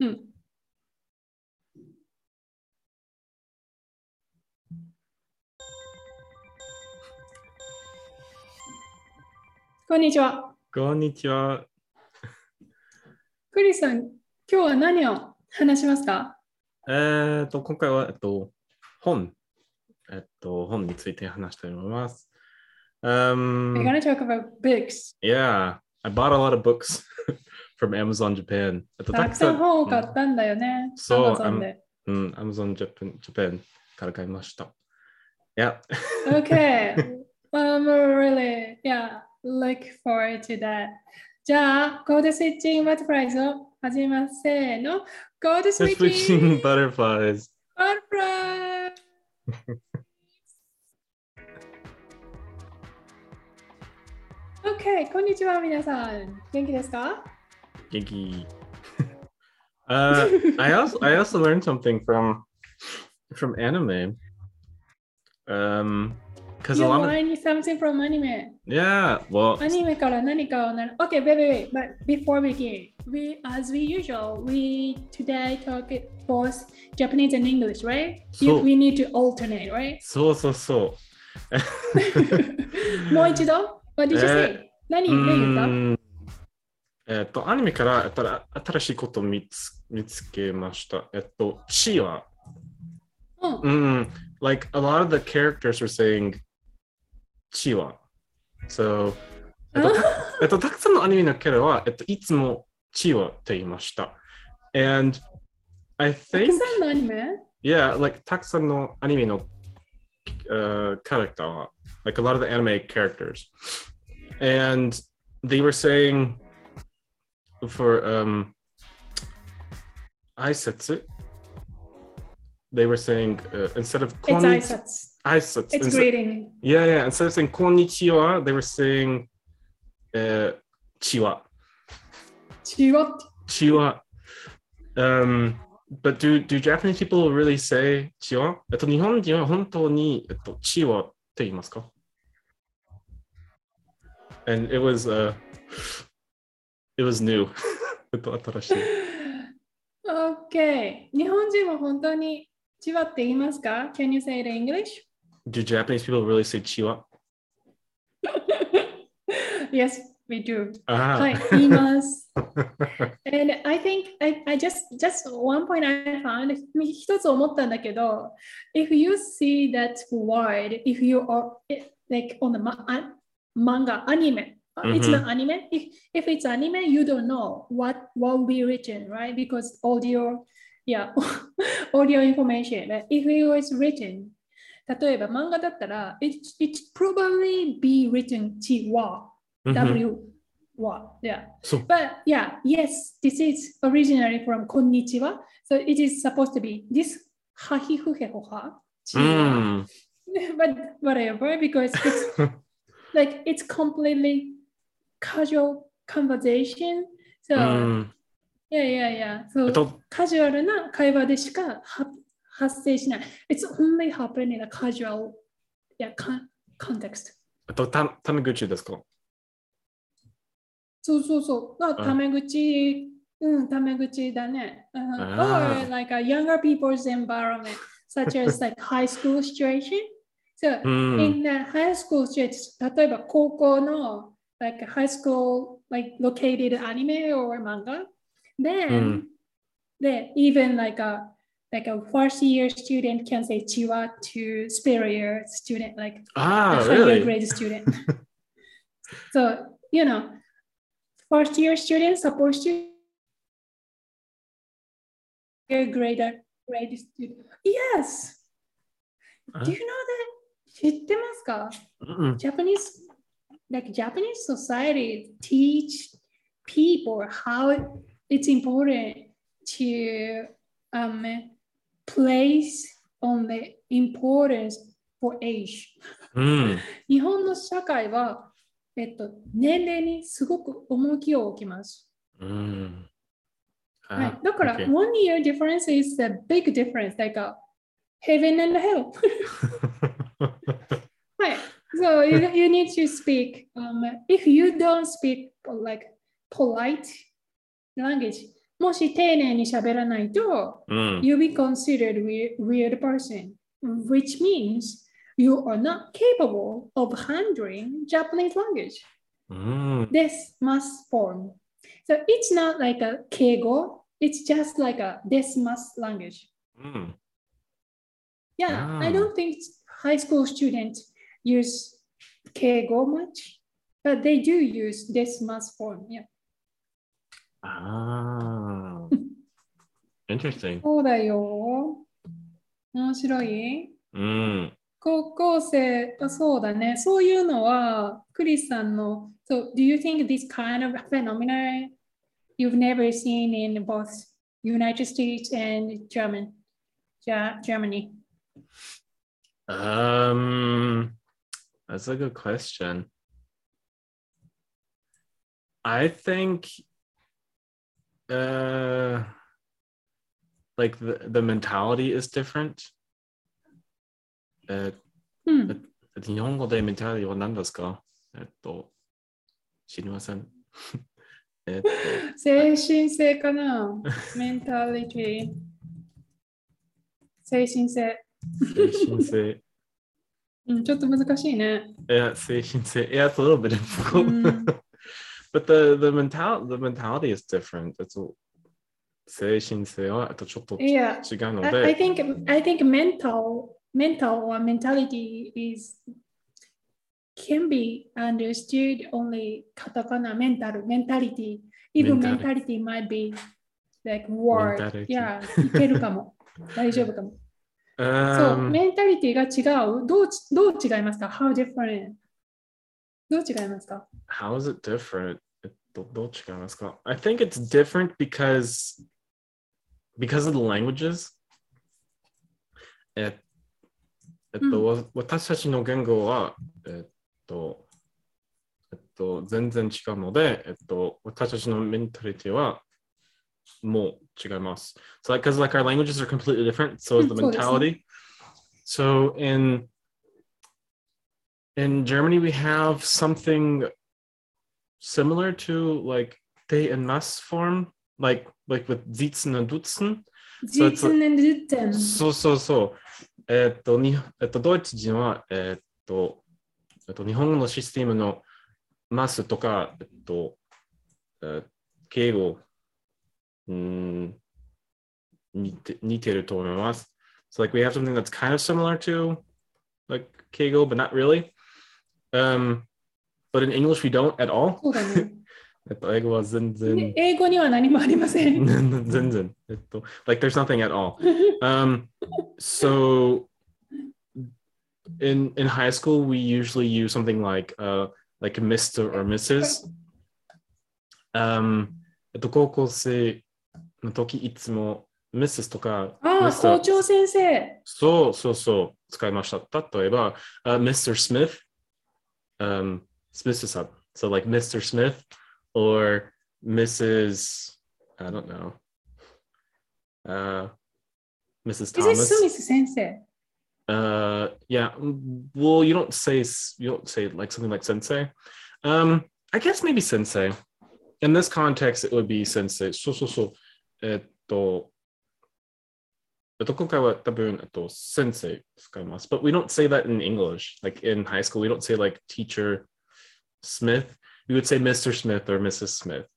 うん。こんにちは。こんにちは。クリスさん、今日は何を話しますか？えっと、今回は、えっと、本、えっと、本について話したいと思います。Um, We're gonna talk about books. yeah, I bought a lot of books from Amazon Japan. えっと、たくさん本を買ったんだよね。そう Amazon で。うん、Amazon Japan, Japan から買いました。Yeah. Okay. I'm really, yeah, look forward to that. じゃあ、コードスイッチングバタフライズを始めます。せーの。コードスイッチン Switching グ butterflies. バタフライズ OK、こんにちは、皆さん。元気ですか Giggy. uh, I also I also learned something from from anime. Um, because a You're lot of learning something from anime. yeah, well, アニメから何かをなる。Okay, wait, wait, wait. But before we begin, we, as we usual, we today talk it both Japanese and English, right? You, そう we need to alternate, right? そうそうそう。もう一度 What did you say? 何う何言ったーん えっと、アニメから新しいことを見つ見つけました。えっと、チは、うんうん、like a lot of the characters were saying チは。So, えっと、たえっと、たくさんのアニメのキャラは、えっと、いつもチはって言いました。And I たく think, さんのアニメ yeah, like たくさんのアニメの、uh, キャラクターは、like a lot of the anime characters. And they were saying for um, aisatsu, they were saying uh, instead of konnichiwa, it's It's instead, greeting. Yeah, yeah. Instead of saying konnichiwa, they were saying uh, chiwa. Chiwa. Chiwa. Um, but do, do Japanese people really say 血はえっと、日本人は本当に、えっと、血はって言いますか And it was, uh, it was new. えっと、新しい。 OK。日本人は本当にチワって言いますか ?Can you say it in English? Do Japanese people really say chiwa? yes, we do. あはい、言います。And I think I, I just just one point I found 一つ思ったんだけど if you see that word if you are like on the ma- an- manga anime it's not anime if, if it's anime you don't know what what will be written right because audio yeah audio information but if it was written 例えば漫画だったら it, it probably be written ちわ W は yeah そう。 But yeah, yes, this is originally from konnichiwa. So it is supposed to be this hahifuhehoha. うん。 But whatever, because it's like it's completely casual conversation. So うん。yeah, yeah, yeah. え So っと、カジュアルな会話でしかは発生しない。It's only happening in a casual yeah, con- context. と、た、タメ口ですかそうそうそう。があタメ口、うん、タメ口だね。うんあー or like a younger people's environment, such as like high school situation. So うん。in the high school situation, 例えば高校の like high school like located anime or manga, then うん。 then even like a like a first year student can say chiwa to superior student like ああ、 a higher really? grade student. so, you know, first year students supposed to a grade grade student. Yes. Do you know that? 知ってますかうん。 Japanese, like Japanese society teach people how it's important to um, place on the importance for age. うん。日本の社会は、えっと、年齢にすごく重きを置きます。うん。はい、だから、 OK one year difference is a big difference, like a heaven and hell. so you, you need to speak. Um, if you don't speak like polite language, もし丁寧に喋らないと、mm. you'll be considered weird, person, which means you are not capable of handling Japanese language. Mm. This masu form. So it's not like a keigo, it's just like a this masu language. Mm. Yeah. I ah. don't think high school students use keigo much, but they do use this masu form. Yeah. Ah. Interesting. そうだよ。面白い。うん。高校生、そうだね。そういうのは、クリスさんの、so, do you think this kind of phenomenon you've never seen in both United States and German, Germany? Um, that's a good question. I think, uh, like the, the mentality is different. Uh, うん。日本語でメンタリティは何ですかえっと、知りません。えっと、精神性かなメンタリティ。精神性。精神性。 うん、ちょっと難しいね。yeah, 精神性. Yeah, it's a little bit difficult. Mm. but the, the, mental, the mentality is different. It's a, 精神性はちょっと違ういや、の I, I で、think I think mental mental or mentality is can be understood only katakana mental mentality. Even Mentality. mentality might be like word. Mentality. Yeah, いけるかも。大丈夫かも。そう、um, メンタリティが違う。どうちどう違いますか ?How different? どう違いますか？How is it different? えっと、どう違いますか？I think it's different because because of the languages. ええっと、わ私たちの言語は、えっと、えっと、全然違うので、えっと、私たちのメンタリティはもう違います。So like, because like our languages are completely different, so is the mentality. So in in Germany we have something similar to like they and us form, like like with siezen and duzen. So, so like, そうそうそう。えっ、ー、と、にえっ、ー、と、ドイツ人は、えっ、ー、と、えっと、日本語のシステムのますとか、えっと、えー、敬語 Mm, 似てると思います。So like we have something that's kind of similar to like keigo, but not really. Um, but in English we don't at all. like there's nothing at all. Um, so in in high school we usually use something like uh like Mr. or Mrs. Um, えっと、高校生の時いつも Mrs. とかああ、 Mr. 校長先生。そうそうそう使いました。例えば、uh, Mr. Smith, um, Smith さん。So like Mr. Smith or Mrs. I don't know. Uh, Mrs. Is it Thomas. スミス先生 Uh, yeah. Well, you don't say s- you don't say like something like sensei. Um, I guess maybe sensei. In this context, it would be sensei. So so so. えっと、えっと、今回は多分、えっと、先生使います。But we don't say that in English. Like in high school, we don't say like teacher Smith. We would say Mr. Smith or Mrs. Smith.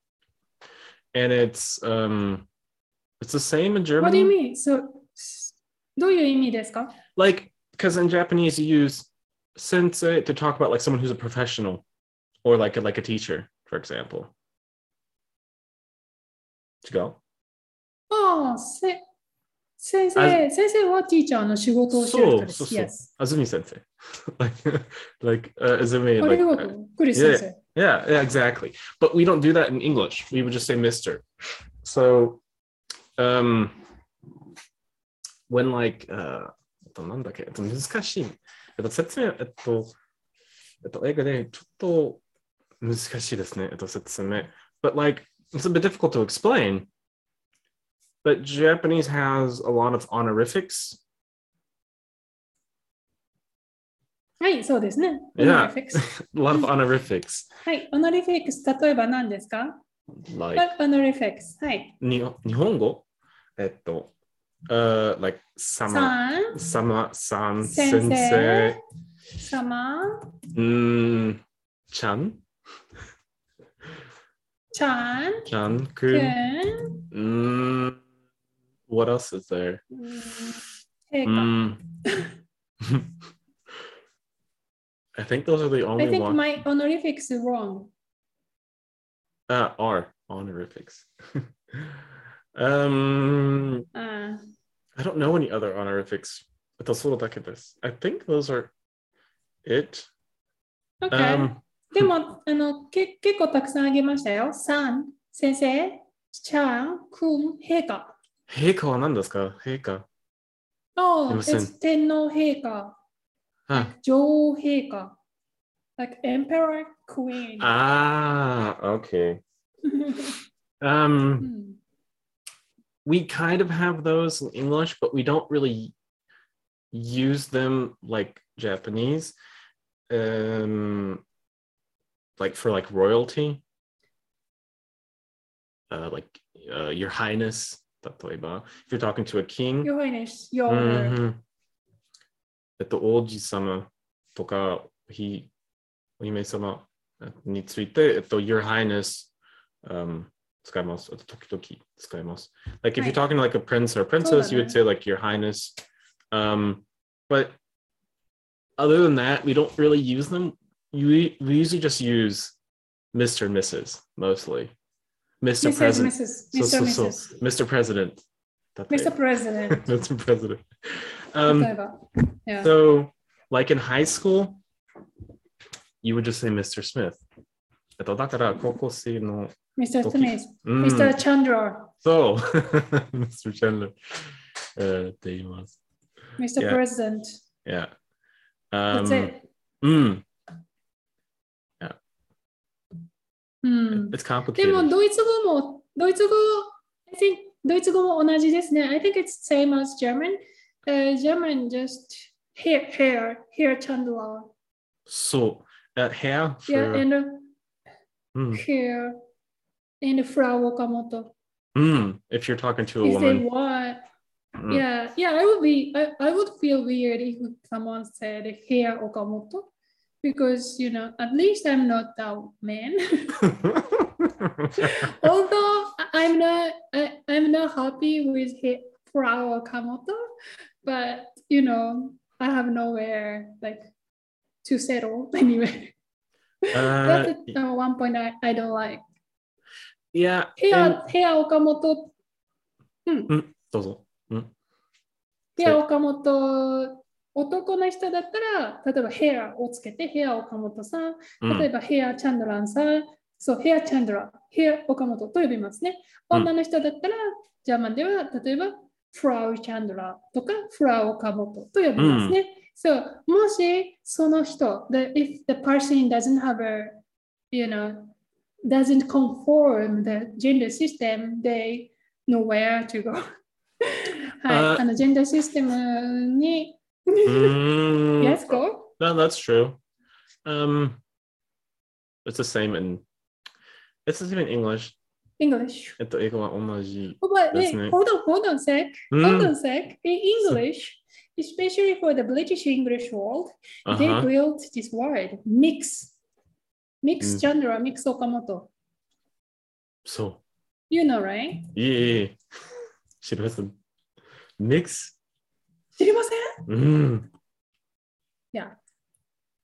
And it's um it's the same in What do you German. mean? So, どういう意味ですか Like because in Japanese you use sensei to talk about like someone who's a professional or like a, like a teacher, for example. 違う ああ、せ先生、先生はティーチャーの仕事をしてる人です。そうそうそう Yes. Azumi sensei. like like uh, Azumi あ like りがとう。クリス先生。 Yeah, yeah, exactly. But we don't do that in English. We would just say Mister. So, um, when like, uh, えっとなんだっけ、えっと難しい。えっと説明、えっと、えっと英語でちょっと難しいですね。えっと説明。But like, it's a bit difficult to explain. But Japanese has a lot of honorifics. はい、そうですね。 Yeah. honorifics a lot of honorifics. はい、honorifics、例えば何ですか Like, What honorifics? はい。に日本語えっと、uh, like 様、さん、様、さん、先先生生、様、うーん、ちゃん、ちゃん、ちゃん、くくん、ん、うーん、 what else is there? うんう陛下。ーん I think those are the I only think ones my honorifics is wrong. that are honorifics. um, あ I don't know any other honorifics. えっと、そうだけです。I think those are it. ー OK、 Um, でも、あの、け結構たくさんあげましたよ。さん、先生、ちゃん、くん、陛下。 陛下は何ですか陛下。 Oh, すいません it's 天皇陛下。あ like 女王陛下。like emperor, queen. あー、okay. う Um, ん we kind of have those in English, but we don't really use them like Japanese. Um, like for like royalty. Uh, like uh, Your Highness, 例えば if you're talking to a king. Your Highness, your う honor. んえっと、王子様とか、ひお姫様について、えっと、Your Highness、um, 使います。あと時々使います。Like if はい you're talking to like a prince or a そう princess, だ you ね would say like Your Highness. Um, but other than that, we don't really use them. We, we usually just use Mr. and Mrs. mostly. Mr. Mrs. President. Mrs. そう Mr. そう Mrs. そう Mr. President. だって Mr. President. Mr. President. Um, 例えば。Yeah. so, like in high school, you would just say Mr. Smith. えっとだから高校生の、 Mr. 時 Smith. うん Mr. Chandra. そう、Mr. Chandler、えーって言います。 Mr. Yeah. President. Yeah. That's Um, it. うん。 Hmm. It's complicated. でもドイツ語もドイツ語 I think I think it's same as German. Uh, German just Herr Herr Herr ちゃんとは。そう。Uh, Herr. For... Yeah, and uh, mm. Herr and Frau Okamoto. Mm, if you're talking to a if woman. They want, mm. Yeah, yeah, I would be I, I would feel weird if someone said Herr Okamoto because you know at least i'm not a man although i'm not I, am not happy with him Frau Okamoto but you know i have nowhere like to settle anyway uh, that's the one point I, I don't like yeah here and... here okamoto hmm. どうぞ。うん、here、岡本男の人だったら、例えばヘアをつけて、ヘア岡本さん、うん例えばヘアチャンドランさん、そう、ヘアチャンドラン、ヘア岡本と呼びますね。うん女の人だったら、ジャーマンでは、例えば、フラウチャンドラとか、フラウ岡本と呼びますね。そう、もしその人、the, if the person doesn't have a, you know, doesn't conform the gender system, they know where to go. はい、ああの、ジェンダーシステムに、mm, yes, go. No, that's true. Um, it's the same in it's the same in English. English. Oh, but wait, hold on, hold on sec. Mm. Hold on sec. In English, especially for the British English world, uh-huh. they built this word mix. Mix mm. genre, Mx Okamoto. So. You know, right? Yeah. yeah, yeah. She doesn't. Mix yeah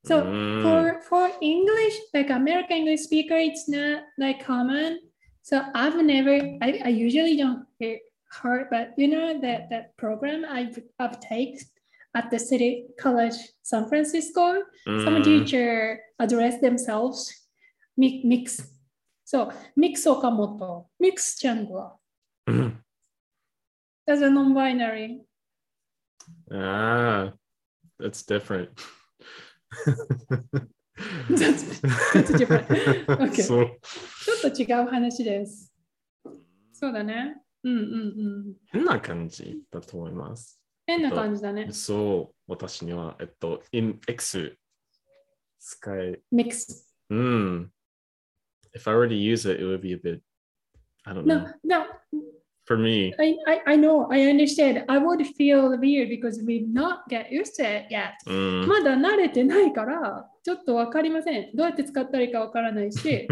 So for for English, like American English speaker, it's not like common. So I've never, I, I usually don't hear, heard, but you know that that program I've uptake at the City College San Francisco, mm. some teacher address themselves, mix. So Mx Okamoto, Mx Changwa. Mm. As a non-binary Ah, that's different. That's- that's different. Okay. そう。ちょっと違う話です。そうだね。うんうんうん。変な感じだと思います。変な感じだね。そう、私には、えっと、in X 使え、ミックス。うん。if I were to use it, it would be a bit, I don't know. No, no, For me, I, I, I know, I understand. I would feel weird because we not get used to it yet. うん。まだ慣れてないから、ちょっとわかりません。どうやって使ったらいいかわからないし。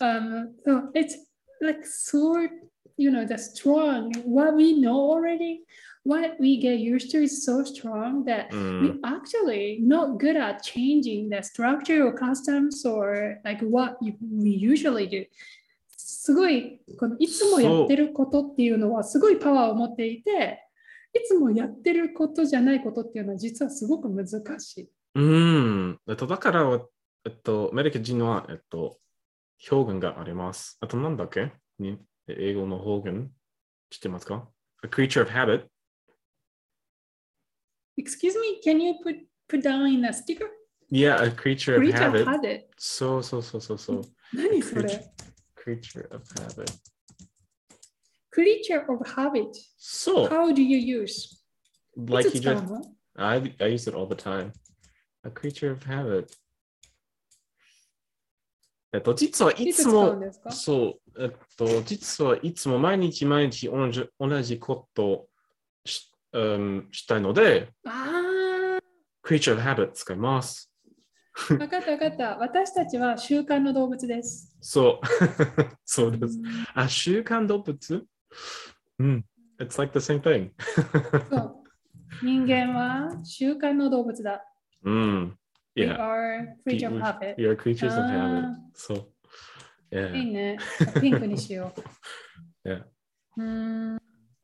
um, so it's like so, you know, the strong, what we know already, what we get used to is so strong that う we ん。 actually not good at changing the structure or customs or like what you, we usually do. すごいこのいつもやってることっていうのはすごいパワーを持っていていつもやってることじゃないことっていうのは実はすごく難しい。うん。えっと、だから、えっと、アメリカ人は、えっと、表現があります。あと、なんだっけ？に英語の表現知ってますか ?A creature of habit. Excuse me, can you put, put down in a sticker? Yeah, a creature of habit. そうそうそうそう。何それ？Creature of habit. ?Creature of habit. そう。How do you use? like you just, の I, I use it all the time. A creature of habit. えっと、実はいいつもそう、えっと、実はいつも毎日毎日同じ同じことをし,、うん、したいので、あ creature of habit 使います。あ、わかったわかった。私たちは習慣の動物です。そう。そうです。あ、習慣動物うん。It's like the same thing. そう人間は習慣の動物だ。うん。We Yeah. are creature of habit. We are creatures of habit. あそう。い Yeah. いね。ピンクにしよう。Yeah. うーん。わ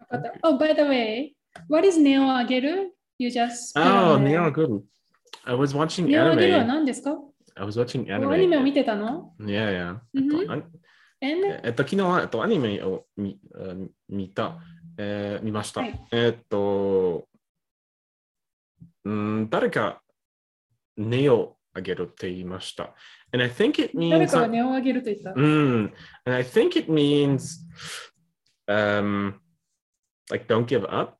かった。Oh, by the way, what is ネオあげる ?You just. Oh, Neo good. I was watching anime. 何ですか I was watching おアニメを anime. 見てたの Yeah, yeah. えっとあん And えっと、昨日は、えっと、アニメを見あ見た、えー見ました。はいえっと、うん、誰か、ネをあげるって言いました。And I think it 誰 means, かがネオあげると言った。うん、and I think it means, um, like don't give up,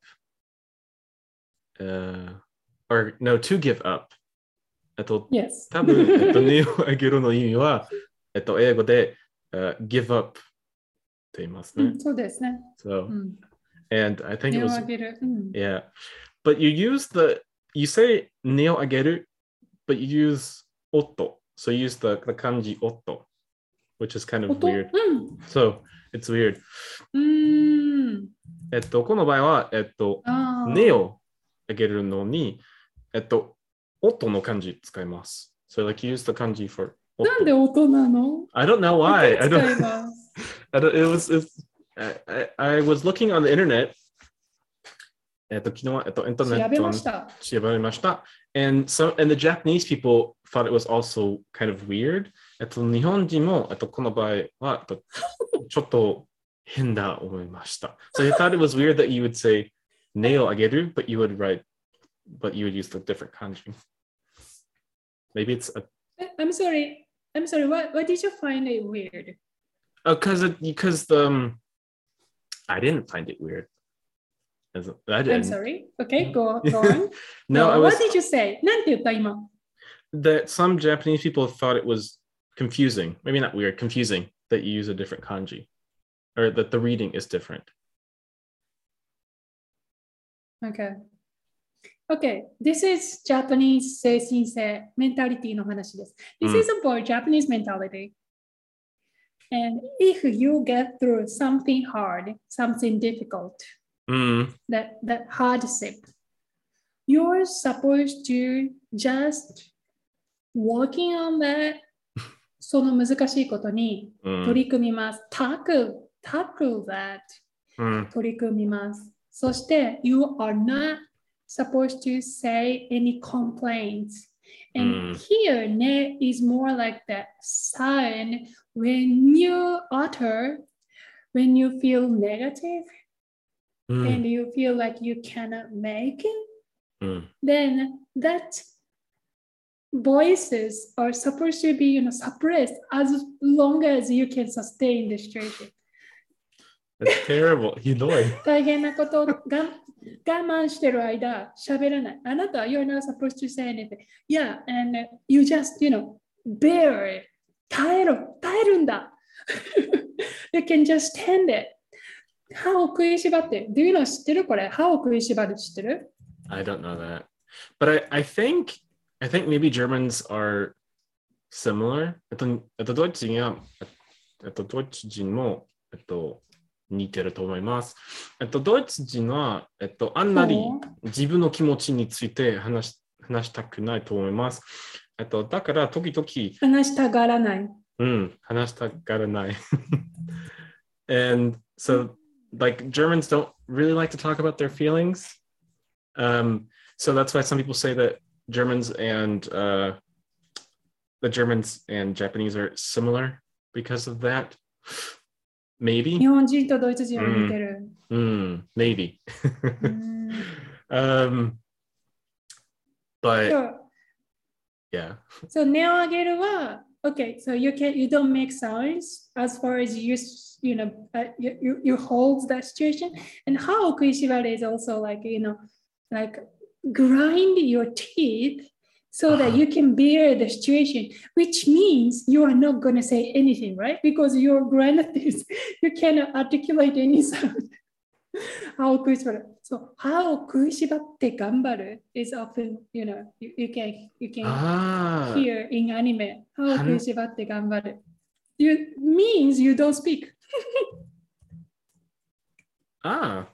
uh, or no, to give up. えっと、Yes. 多分、えっと、ネをあげるの意味は、えっと、英語で、uh, give up って言いますね。うん、そうですね。So, うん、and I think ネ it was, げる。うん、yeah. But you use the, you say ネをあげる but you use 音. So you use the, the kanji 音 which is kind of 音 weird. うん。So, it's weird. えっと、この場合は、えっと。ネをあげるのに、えっと、音の漢字使います。So like use the kanji for 音なんで音なの I don't know why. I don't。I don't, it was, it's, I, I, I was looking on the internet. えっと、昨日は、えっと、インターネ調べットました。調べました。And, so, and the Japanese people thought it was also kind of weird. えっと、日本人も、えっと、この場合は、えっと、ちょっと変だ思いました。So I thought it was weird that you would say ネをあげる but you would write, but you would use the different kanji. Maybe it's a. I'm sorry. I'm sorry. What what did you find it weird? Oh, cause because the um, I didn't find it weird. As, I didn't. I'm sorry. Okay, go, go on. no, no was, what did you say? That some Japanese people thought it was confusing. Maybe not weird, confusing that you use a different kanji, or that the reading is different. Okay. Okay, this is Japanese 精神性、メンタリティの話です。This うん is about Japanese mentality. And if you get through something hard, something difficult, Mm, that, that hardship, you're supposed to just working on that その難しいことに mm, 取り組みます。tackle, tackle that mm, 取り組みます。そして、you are not supposed to say any complaints. And Mm. here, ne is more like that sign when you utter, when you feel negative mm, and you feel like you cannot make it, mm. then that voices are supposed to be you know suppressed as long as you can sustain the situation That's terrible. You know it. 大変なことをが 我慢してる間喋らないあなたは you're not supposed to say anything yeah and you just you know bear it 耐えろ耐えるんだ you can just stand it. 歯を食いしばって。Do you know 知ってるこれ歯を食いしばる知ってる I don't know that. But I, I think I think maybe Germans are similar. えっと、えっと、ドイツ人は、えっと、ドイツ人も、えっと、似てると思います。えっと、ドイツ人は、えっと、あんまり自分の気持ちについて話し話したくないと思います。えっと、だから、時々、話したがらない。うん、話したがらない。and so, like, Germans don't really like to talk about their feelings. Um, so that's why some people say that Germans and uh, the Germans and Japanese are similar because of that. Maybe. 日本人とドイツ人は似てる。 Mm, maybe. うん um, but そう yeah. So 値を上げるは okay, so you can you don't make sounds as far as you s- you know uh, you, you you hold that situation and how 食いしばる is also like you know like grind your teeth so that uh-huh. you can bear the situation, which means you are not going to say anything, right? Because your grandness, you cannot articulate any sound. how Kushibara. So how Kushibatte Gambaru is often, you know, you, you can you can ah. hear in anime. How Kushibatte Gambaru. You means you don't speak. ah.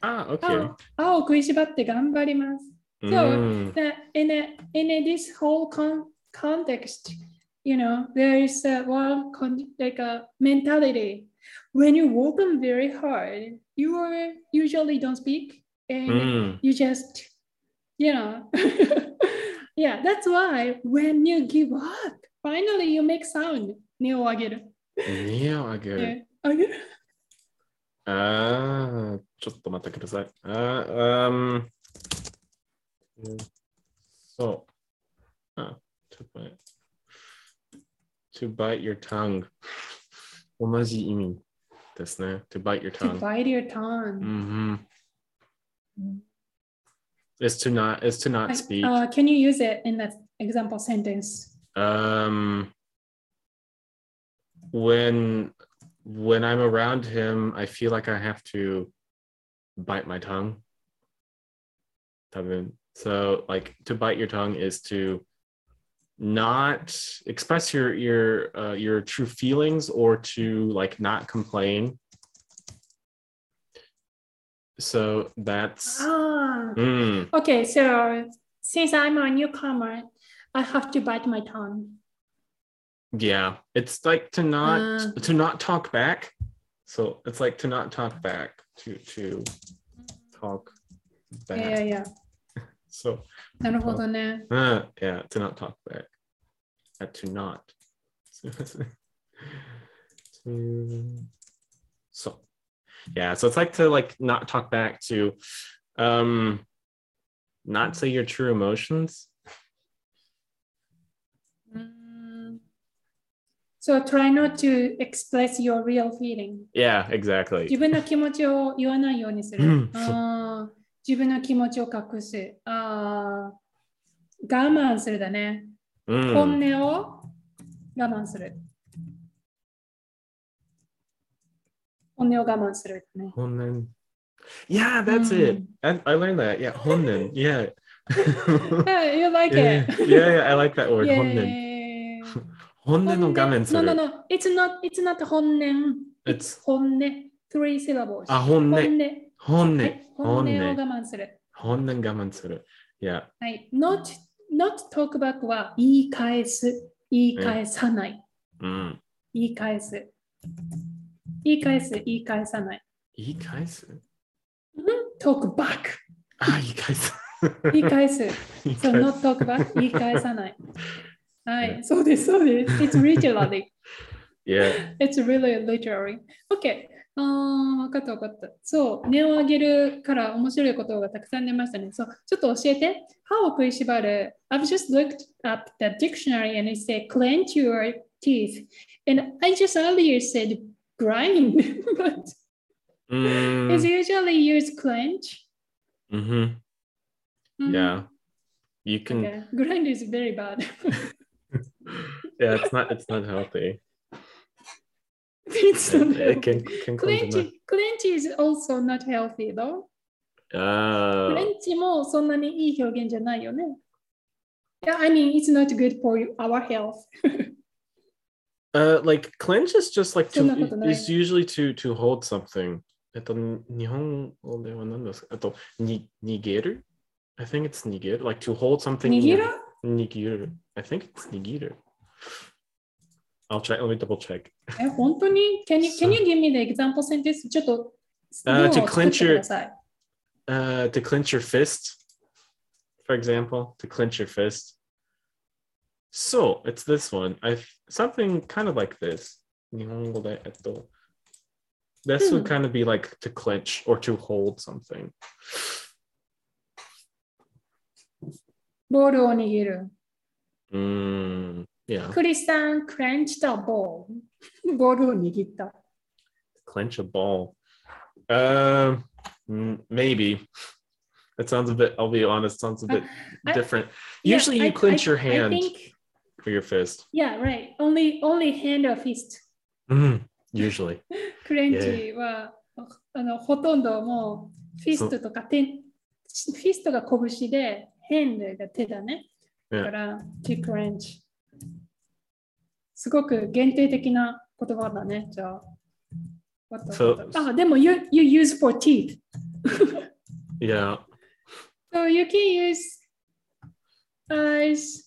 Ah, okay. How, how Kushibatte Gambarimasu. しばって頑張ります。 Mm, That in a, in a, this whole con- context, you know, there is a one con- like a mentality. When you work on very hard, you are usually don't speak and mm. you just, you know, yeah, that's why when you give up, finally you make sound. 根を上げる。 Yeah, I get it. ね上げる。ああ、ちょっと待ってください。あー、um, うん そう。あ、ちょっと待って。to bite your tongue 同じ意味ですね。to bite your To tongue. bite your tongue. うんうん is to not is to not Like, speak. uh, can you use it in that example sentence? Um, when when I'm around him, I feel like I have to bite my tongue. 多分 So like to bite your tongue is to not express your your uh, your true feelings or to like not complain. So that's Ah, Mm, okay. So since I'm a newcomer, I have to bite my tongue. yeah. It's like to not Uh. to not talk back. So it's like to not talk back to to talk back. Yeah, yeah, yeah. So なるほどね。 uh, yeah, to not talk back. Uh, to not. to, so yeah, so it's like to like not talk back to um not say your true emotions. Mm. So try not to express your real feeling. Yeah, exactly. 自分の気持ちを言わないようにするうん。あー 自分の気持ちを隠す。あー我慢するだね。Mm. 本音を我慢する。本音を我慢するだね。Honnen. Yeah, that's it. I, I learned that. Yeah, Honnen. Yeah. Hey, you like yeah, it? yeah, yeah, I like that word. Honnen. Yay. Honnen no gamen No, no, no. It's not, it's not 本音。It's 本音。Three syllables. あ、本音。本音。本音。を我。慢する。本音我慢する。Yeah. はい。not, not talk back は言い返す。言い返さない。うん。言い返す。言い返す。言い返さない。言い返す？talk back。あ、言い返す。言い返す。言い so 返 not す。talk back 言い返さない。はい、そうです、そうです。It's literally. Yeah. It's really literally. OK. あー、わかったわかった。そう、値を上げるから面白いことがたくさん出ましたね。そう、ちょっと教えて。歯を食いしばる。I've just looked up the dictionary and it said clench your teeth. And I just earlier said grind, but うーん it's usually used clench. Mhm. Mhm. Yeah. You can Okay. Grind is very bad. yeah, it's not it's not healthy. It's not え healthy. 健健康じゃない Clench, clench is also not healthy though. あクレンチもそんなにいい表現じゃないよね。Yeah, I mean, it's not good for you, our health. Uh, like clench is just like そんなこと to ない。 is usually to to hold something. えっと、日本語では何ですかえっと、に、逃げる I think it's 逃げる like to hold something. in 握 your- る逃げる I think it's 逃げる I'll check, let me double check. え、本当に can you, can you give me the example sentence? ちょっと、あー文 to を作って clench ください。 Uh, to clench your fist, for example, to clench your fist. So it's this one. I something kind of like this. 日本語で、えっと This would Hmm. kind of be like to clench or to hold something. ボールを握る。 Mm, Yeah, クリスさん、クレンチたボール。ボールを握った。clench a ball. Um, mm, maybe. It sounds a bit. I'll be honest. Sounds a bit I- different. Yeah, Usually, you I- clench I- your hand I think, for your fist. yeah, right. Only, only hand or fist. Mm, usually. クレンチは、あのほとんどもうフィストとか手フィストが拳で、ヘンドが手だね。だ Yeah. から、to clench。すごく限定的な言葉だね、じゃあ。So- あ、でも、you, you use for teeth. Yeah. So you can use eyes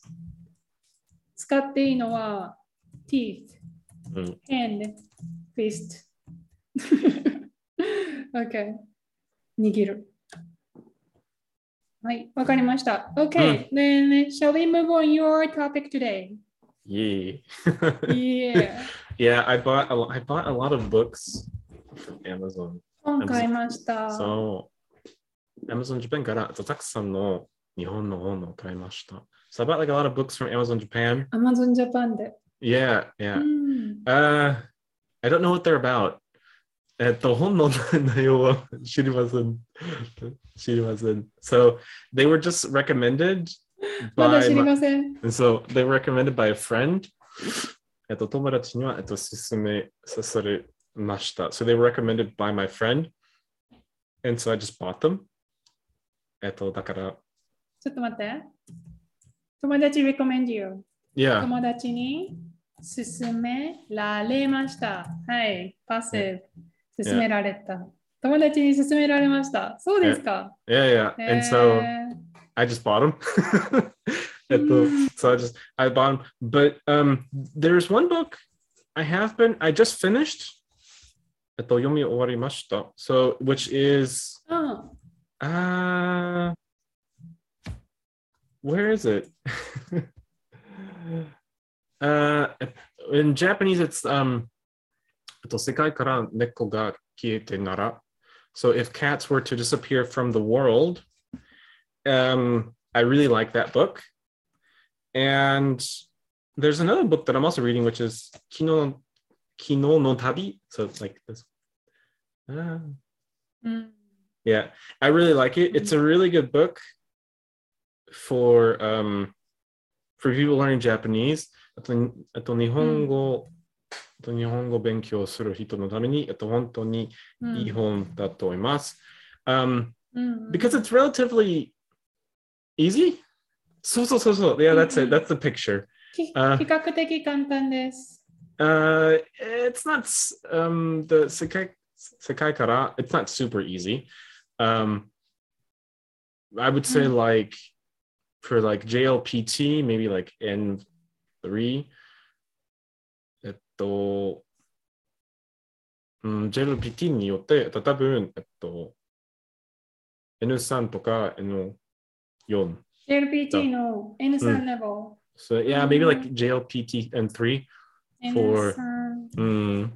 使っていいのは teeth, うん。hand, fist. okay. 握る。はい、わかりました。Okay, then shall we move on your topic today? Yeah. Yeah. yeah, I bought a, lo- I bought a lot of books from Amazon. 本買いました。 So Amazon Japan からたくさんの日本の本を買いました。So I bought like a lot of books from Amazon Japan. Amazon Japan で。 Yeah, う yeah. ん Uh, I don't know what they're about. えっと、本の内容は知りません。知りません。So they were just recommended まだ知りません。So they recommended by a friend. えっと、友達には、えっと、勧めさされました。So they were recommended by my friend. And so I just bought them. えっと、だから、ちょっと待って。友達 recommend you。yeah. 友達に勧められました。はい、パス、勧められた。友達に勧められました。そうですか。Yeah, yeah. And so えー I just bought them. At the, mm. so I just I bought them. But um, there's one book I have been I just finished. Yomi Owarimashita. So which is oh. uh where is it? uh in Japanese it's um Sekai kara nara. So if cats were to disappear from the world, um, I really like that book. And there's another book that I'm also reading, which is Kino Kino no Tabi. So it's like this. Uh, うん、 yeah, I really like it. It's a really good book for um for people learning Japanese. あとあと日本語、あと日本語勉強する人のために、えっと本当にうんいい本だと思います。Um, うん、 because it's relatively easy. So so so so yeah, that's it. Mhm. That's the picture. きあ比較的簡単です。 Uh, it's not s- um the sekai sekai kara. It's not super easy. Um, I would say Mm. like for like JLPT, maybe like N three. えっと、うん、JLPT によって、多分、えっと、N3 とか Yun. JLPT, so, no. innocent mm. level. So yeah, maybe like mm-hmm. JLPT and three for mm,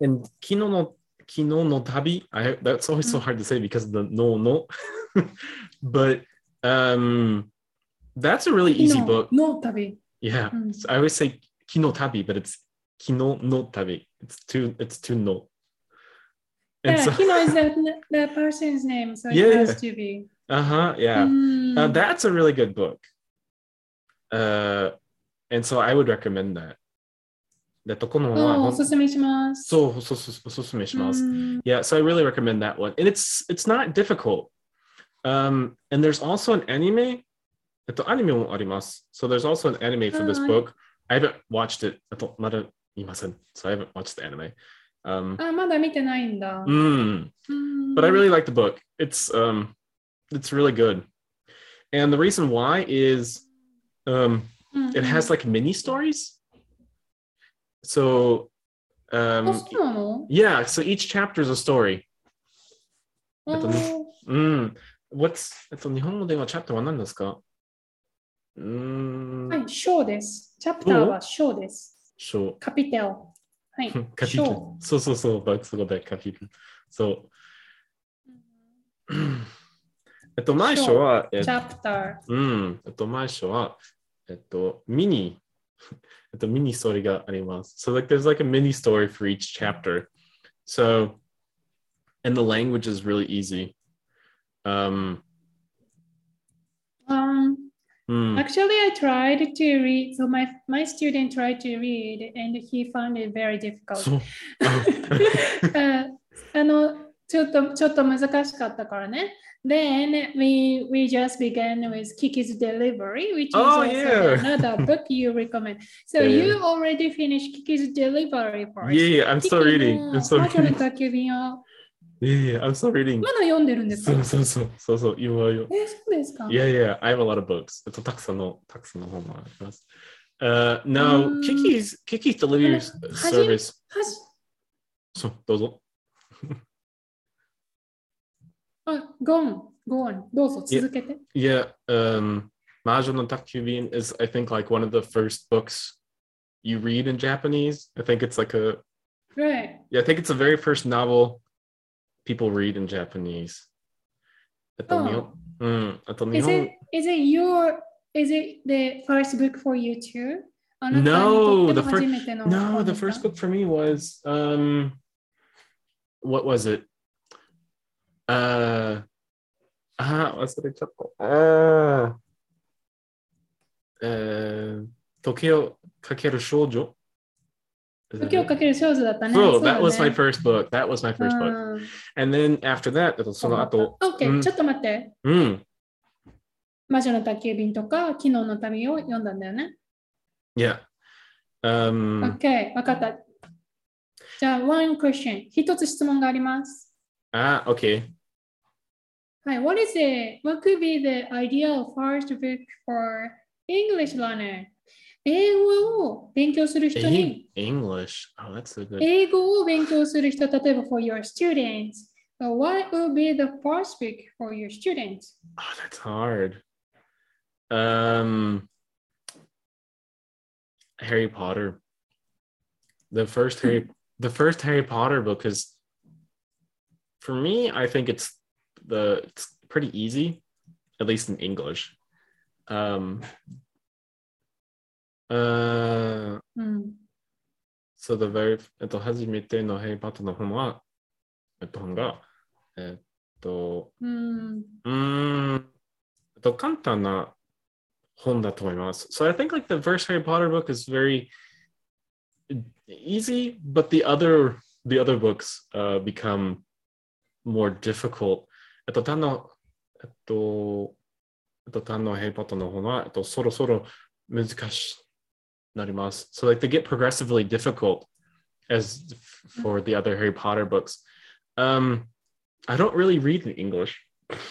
and kino no kino no tabi. I that's always so mm. hard to say because the no no, but um, that's a really kino, easy book. No tabi. Yeah, mm. so I always say kino tabi, but it's kino no tabi. It's two. It's two no. And yeah, so, kino is the, the person's name, so it yeah, has to be uh-huh, yeah. Mm. Uh, that's a really good book. Uh and so I would recommend that. で、とこの本はあおほんすすめします。そう、そうそうおすすめします。うん Yeah, so I really recommend that one. And it's it's not difficult. Um, and there's also an anime. えっと、アニメもあります。So there's also an anime for this はい book. I haven't watched it. えっと、まだいません。So I haven't watched the anime. Um, あ、まだ見てないんだ。 mm, うん but I really like the book. It's um, it's really good. And the reason why is um, mm-hmm. it has like mini stories. So um, awesome. yeah, so each chapter is a story. mm-hmm. mm, what's it's on the whole chapter one this Oh. えっと、日本語ではチャプターは何ですかうん。はい、章です。チャプターは章です。章。カピテル。はい。カピテル。そうそうそう、バックス語でカピテル。そう。えっと、前書は、えっと、chapter。うん。えっと、前書は、えっと、ミニ、えっと、ミニストーリーがあります。So, like, there's like a mini story for each chapter. So, and the language is really easy. Um, um mm. Actually, I tried to read. So my my student tried to read, and he found it very difficult. So, uh, あのちょっとちょっと難しかったからね。Then we we just began with Kiki's Delivery, which is Oh, also yeah. another book you recommend. So Yeah. you already finished Kiki's Delivery first. yeah, yeah, I'm still reading. I'm still 魔女の reading. 宅急便を Yeah, yeah, I'm still reading. まだ読んでるんですかそうそうそう、そうそう、今よ。え、そうですか Yeah, yeah, I have a lot of books. えっと、たくさんの、たくさんの本もあります。Uh, no, うん Kiki's, Kiki's delivery はじ service. はじそう、どうぞ。 Oh, go on, go on. どうぞ続けて。Yeah, yeah um, Majo no Takkyubin is, I think, like one of the first books you read in Japanese. I think it's like a. Right. Yeah, I think it's the very first novel people read in Japanese. At the oh. Mm, At the is, it, is it your. Is it the first book for you too? No, the first, no, the first book for me was. um what was it? ああ、忘れちゃった。ええー、時計をかける少女？時計をかける少女だったね。Bro, そう、ね、that was my first book. That was my first book. And then after that, その後。オッケー、ちょっと待って。うん。魔女の宅急便とか、昨日の旅を読んだんだよね。Yeah. Um, OK、わかった。じゃあ、one question。一つ質問があります。ah, okay. はい。What is the, what could be the ideal first book for English learner? 英語を勉強する人に Eng- English. Oh, that's a good. 英語を勉強する人、例えば for your students, so what will be the first book for your students? Oh, that's hard. Um, Harry Potter. The first Harry, the first Harry Potter book is, for me, I think it's the it's pretty easy, at least in English. Um, uh, mm. So the very えっと初めてのヘイパートの本はえっと本がえっとうんうんえっと簡単な本だと思います。So hmm. I think like the first Harry Potter book is very easy, but the other the other books uh, become more difficult. えっと、単の、えっと、えっと、単のハリー・ポッターの本は、えっと、そろそろ難しくなります。So like they get progressively difficult as for the other Harry Potter books. Um, I don't really read in English.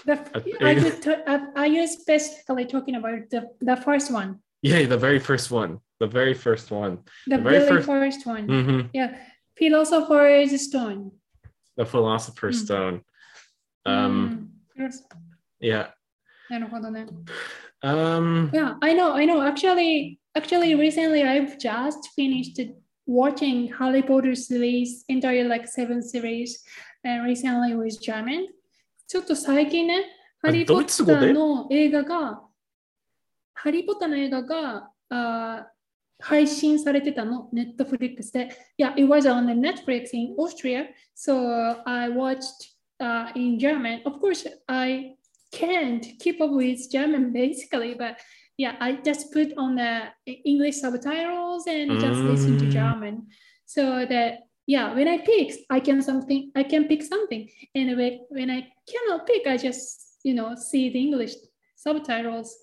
The, Okay. are, you t- are are you specifically talking about the, the first one? Yeah, the very first one. The very first one. The, The very very first- first, one. hmm Yeah. Philosopher's Stone. The Philosopher's Mm. Stone. Um, うん yeah. なるほどね。 Um, Yeah, I know, I know. Actually, actually, recently I've just finished watching Harry Potter series, entire like seven series, and recently with German. ちょっと最近ね、ハリー・ポッドイツ語でターの映画が、ハリー・ポッターの映画があー 配信されてたの、Netflix で。Yeah, it was on the Netflix in Austria. So I watched uh, in German. Of course, I can't keep up with German basically, but yeah, I just put on the English subtitles and just listen to Mm. German. So that yeah, when I pick, I can something I can pick something. And when, when I cannot pick, I just you know see the English subtitles.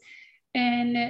And uh,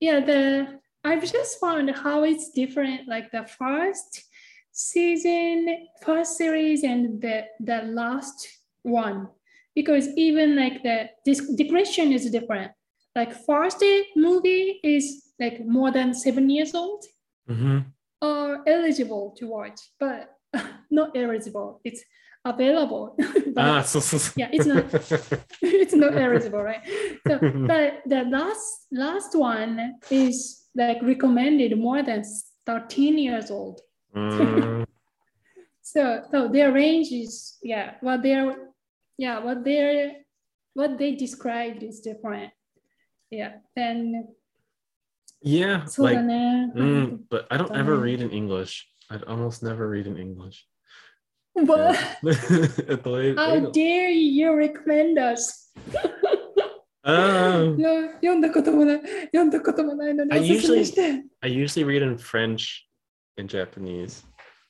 yeah, the I've just found how it's different, like the first season, first series, and the the last one. Because even like the this depression is different. Like first movie is like more than seven years old Mhm. are eligible to watch, but not eligible. It's available. but Ah, so, so, so. Yeah, it's not- it's not eligible, right? So, but the last last one is like recommended more than 13 years old. Mm. so, so their range is yeah, what they're yeah, what they're what they described is different. Yeah, then yeah, so like, then, uh, mm, mm-hmm. but I don't ever read in English. I'd almost never read in English. But yeah. how dare you recommend us? あーいや読んだこともない読んだこともないのに I おすすめ usually- して。 I usually read in French and Japanese.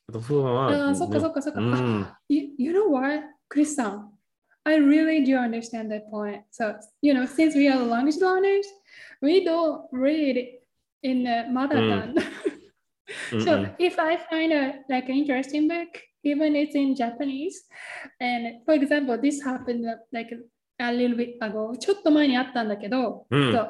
えっと普段はああ、そっかそっかそっか。うんあ you, you know what, Chris さん I really do understand that point. So, you know, since we are language learners, we don't read in the mother Mm. tongue. うん so if I find a like an interesting book, even it's in Japanese, and for example, this happened like a little bit ago ちょっと前にあったんだけど、うん so,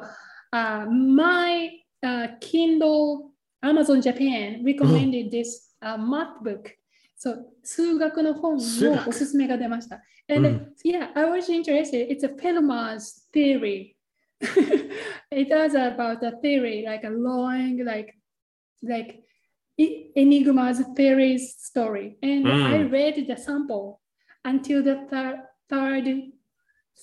uh, my uh, Kindle Amazon Japan recommended this uh, math book So, 数学の本もおすすめが出ました。And yeah, I was interested. It's a Fermat's theory. it does about a theory, like a long, like, like Enigma's fairy story. And. I mm. read the sample until the third, third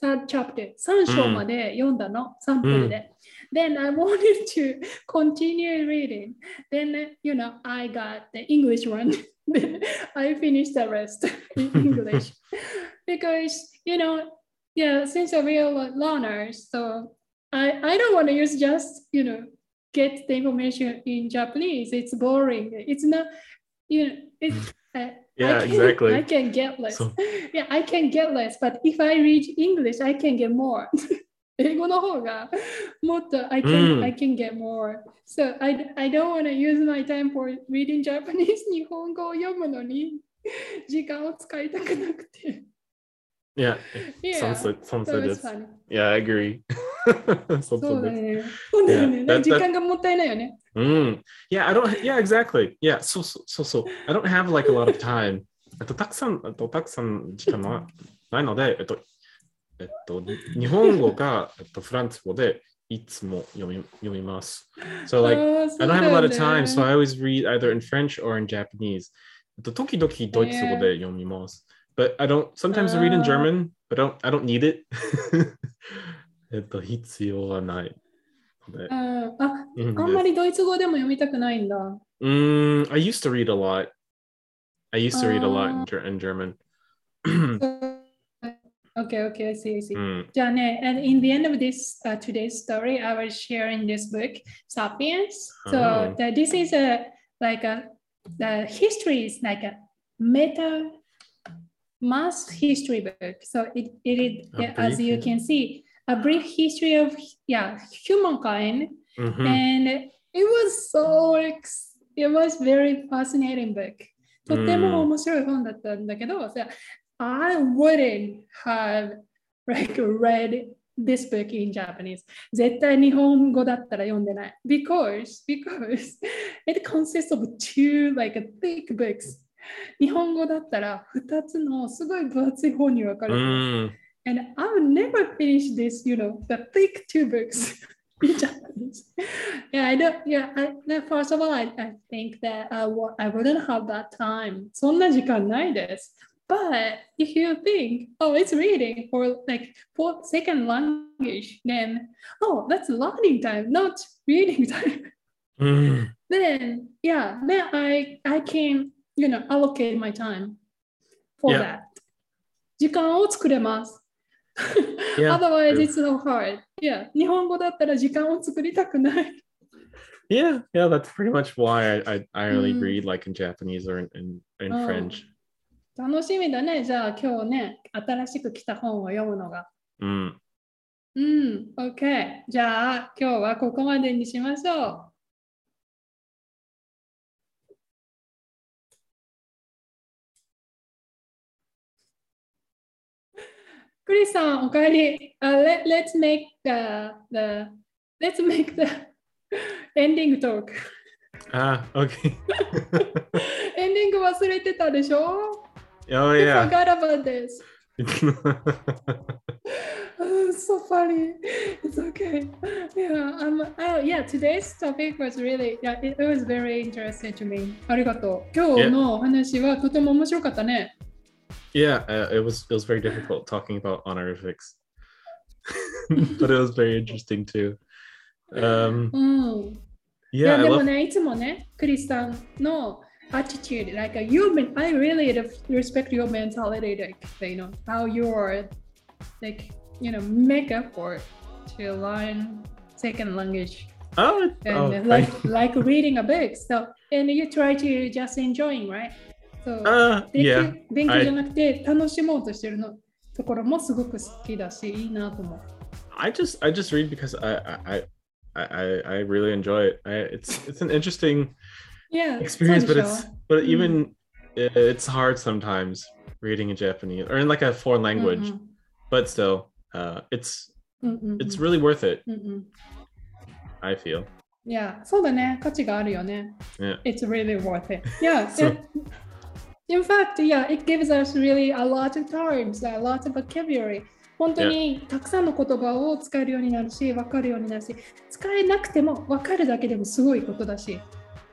third chapter. 3章まで読んだの、サンプルで。Then I wanted to continue reading. Then, you know, I got the English one. Then I finished the rest in English. because, you know, yeah, since we are learners, so I, I don't want to use just, you know, get the information in Japanese. It's boring. It's not, you know, it's, uh, Yeah, I can, exactly. I can get less. So- yeah, I can get less, but if I read English, I can get more. 英語の方がもっと I can,、うん I can get more. So I, I don't want to use my time for reading Japanese 日本語を読むのに時間を使いたくなくて。 Yeah, Yeah, some say, some so say it's this. funny. Yeah, I agree. some そう say だ this. ね。そうだよね。 Yeah, that- 時間がもったいないよね。 Mm. Yeah, I don't. Yeah, exactly. Yeah, so so so so. I don't have like a lot of time. えっとたくさんえっとたくさん時間はないので、えっとえっと日本語がえっとフランス語でいつも読み読みます。So like あーそう I don't だ have a よ lot of ね time, so I always read either in French or in Japanese. えっと時々ドイツ語で読みます。But I don't sometimes I read in あー German, but I don't I don't need it. えっと必要はない ので。うんあうんあんまりドイツ語でも読みたくないんだ。 Mm, I used to read a lot. I used to read a lot in, Ger- in German. okay, okay, I see, I see. Mm, じゃあね、and in the end of this uh, today's story, I was sharing this book, Sapiens. So Oh. the, this is a like a the history is like a meta mass history book. So it it is A yeah, as brief you his- can see a brief history of yeah humankind, mhm. and it was so ex- it was very fascinating book. とても面白い本だったんだけど、so I wouldn't have like read this book in Japanese. 絶対日本語だったら読んでない。Because, because it consists of two like thick books. 日本語だったら2つのすごい分厚い本に分かれてる。 Mm, And I would never finish this, you know, the thick two books in Japanese. Yeah, I don't, yeah, I, no, first of all, I, I think that I, w- I wouldn't have that time. そんな時間ないです。But if you think, oh, it's reading or like for second language, then, oh, that's learning time, not reading time. mm, then, yeah, then I, I can, you know, allocate my time for Yeah. that. 時間を作れます。 Yeah. Otherwise, it's so hard. Yeah. 日本語だったら時間を作りたくない。Yeah, yeah, that's pretty much why I I, I only Mm. read like in Japanese or in in, in Oh. French. 楽しみだね。じゃあ今日ね、新しく来た本を読むのが。Mm. うん、OK。じゃあ今日はここまでにしましょう。クリスさん、おかえり。Uh, let, let's make the, the, let's make the ending talk. Ah, okay. エンディング忘れてたでしょ oh I yeah. forgot about this. Oh, so funny. It's okay. Yeah, um, oh, yeah, today's topic was really, yeah, it, it was very interesting to me. ありがとう。今日のお話はとても面白かったね。yeah, uh, it was it was very difficult talking about honorifics, but it was very interesting too. Um, うん。い yeah, や、 I でも love, ね、いつもね、クリスさんの attitude, like, a human, I really respect your mentality, like, you know, how you are, like, you know, make effort to learn second language. oh, and oh, like thank- like reading a book. So and you try to just enjoying, right? So uh, 勉強 yeah, 勉強じゃなくて楽しもうとしてるのところもすごく好きだし、いいなと思う。 I just I just read because I I I I, I really enjoy it. I, it's it's an interesting Yeah, experience, そう but でしょ it's but Mm. even i- it's hard sometimes reading in Japanese or in like a foreign language. うん But still, uh, it's うんうんうんうん it's really worth it. うんうん。 I feel. いや、そうだね。価値があるよね。 Yeah. It's really worth it. Yeah. In fact, yeah, it gives us really a lot of terms, a lot of vocabulary. 本当にたくさんの言葉を使えるようになるし、分かるようになるし、使えなくても分かるだけでもすごいことだし。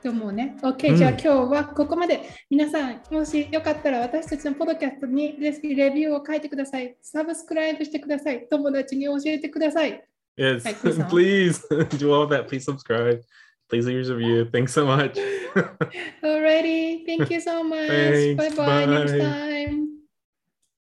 と思うね。OK、うんじゃあ今日はここまで。皆さん、もしよかったら私たちのポッドキャストにレレビューを書いてください。サブスクライブしてください。友達に教えてください。Yes, please do all that. Please subscribe. Please leave your review. Thanks so much. Alrighty, thank you so much. Thanks, bye bye next time.